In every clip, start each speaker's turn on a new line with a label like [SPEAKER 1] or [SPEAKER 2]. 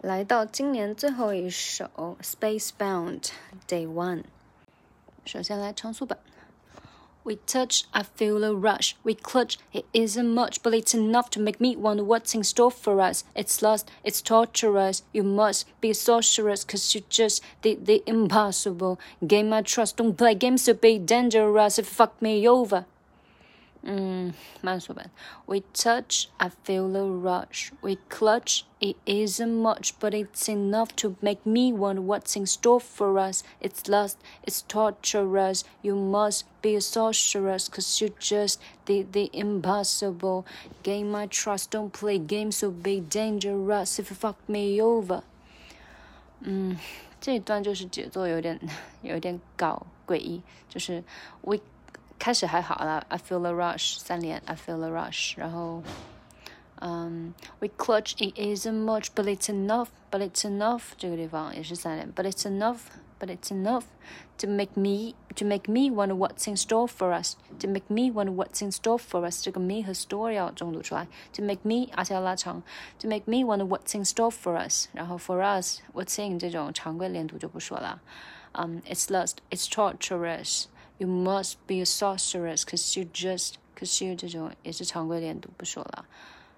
[SPEAKER 1] 来到今年最后一首《Spacebound Day One》。首先来长速版。We touch, I feel a rush. We clutch, it isn't much, but it's enough to make me wonder what's in store for us. It's lust, it's torturous. You must be a sorceress, cause you just did the impossible. Gain my trust, don't play games to be dangerous. If you fuck me over. 嗯，慢速版。We touch, I feel a rush. We clutch, it isn't much, but it's enough to make me wonder what's in store for us. It's lust, it's torturous. You must be a sorceress, cause you just did the impossible. Gain my trust, don't play games, so be dangerous if you fuck me over. 嗯，这一段就是节奏有点有点搞诡异，就是 we 开始还好了，I feel the rush 三连，I feel the rush，然后，嗯，we clutch it isn't much but it's enough，but it's enough 这个地方也是三连，but it's enough，but it's enough to make me to make me wonder what's in store for us，to make me wonder what's in store for us，这个 me 和 store 要重读出来，to make me 而且要拉长，to make me wonder what's in store for us，然后 for us what's in 这种常规连读就不说了，嗯，it's lust，it's torturous。 You must be a sorceress, cause you just, cause you 这种也是常规连读，不说了。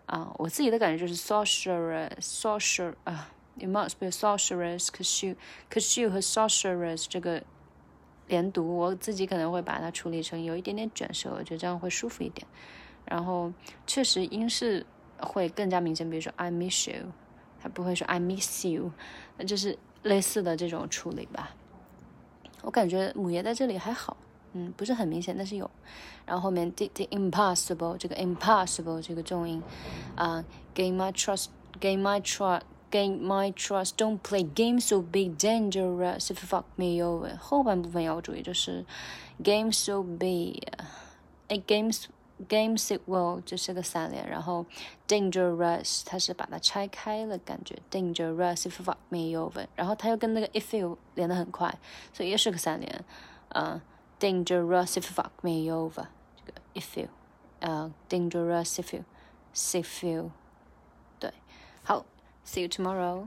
[SPEAKER 1] 啊，我自己的感觉就是 sorceress, sorcer 啊，You must be a sorceress, cause you, cause you 和 sorceress 这个连读，我自己可能会把它处理成有一点点卷舌，我觉得这样会舒服一点。然后确实英式会更加明显，比如说 I miss you，它不会说 I miss you，那就是类似的这种处理吧。我感觉母爷在这里还好。嗯，不是很明显，但是有。然后后面 did the impossible 这个 impossible 这个重音啊，gain my trust，gain my trust，gain my trust，don't play games so be dangerous if fuck me over。后半部分要注意就是 games so be，a games games it will 这是个三连，然后 dangerous 它是把它拆开了，感觉 dangerous if fuck me over，然后它又跟那个 if you 连得很快，所以也是个三连，嗯。 dangerous if you fuck me over. if you，呃、uh,，dangerous if you，if you，对，好，see you tomorrow。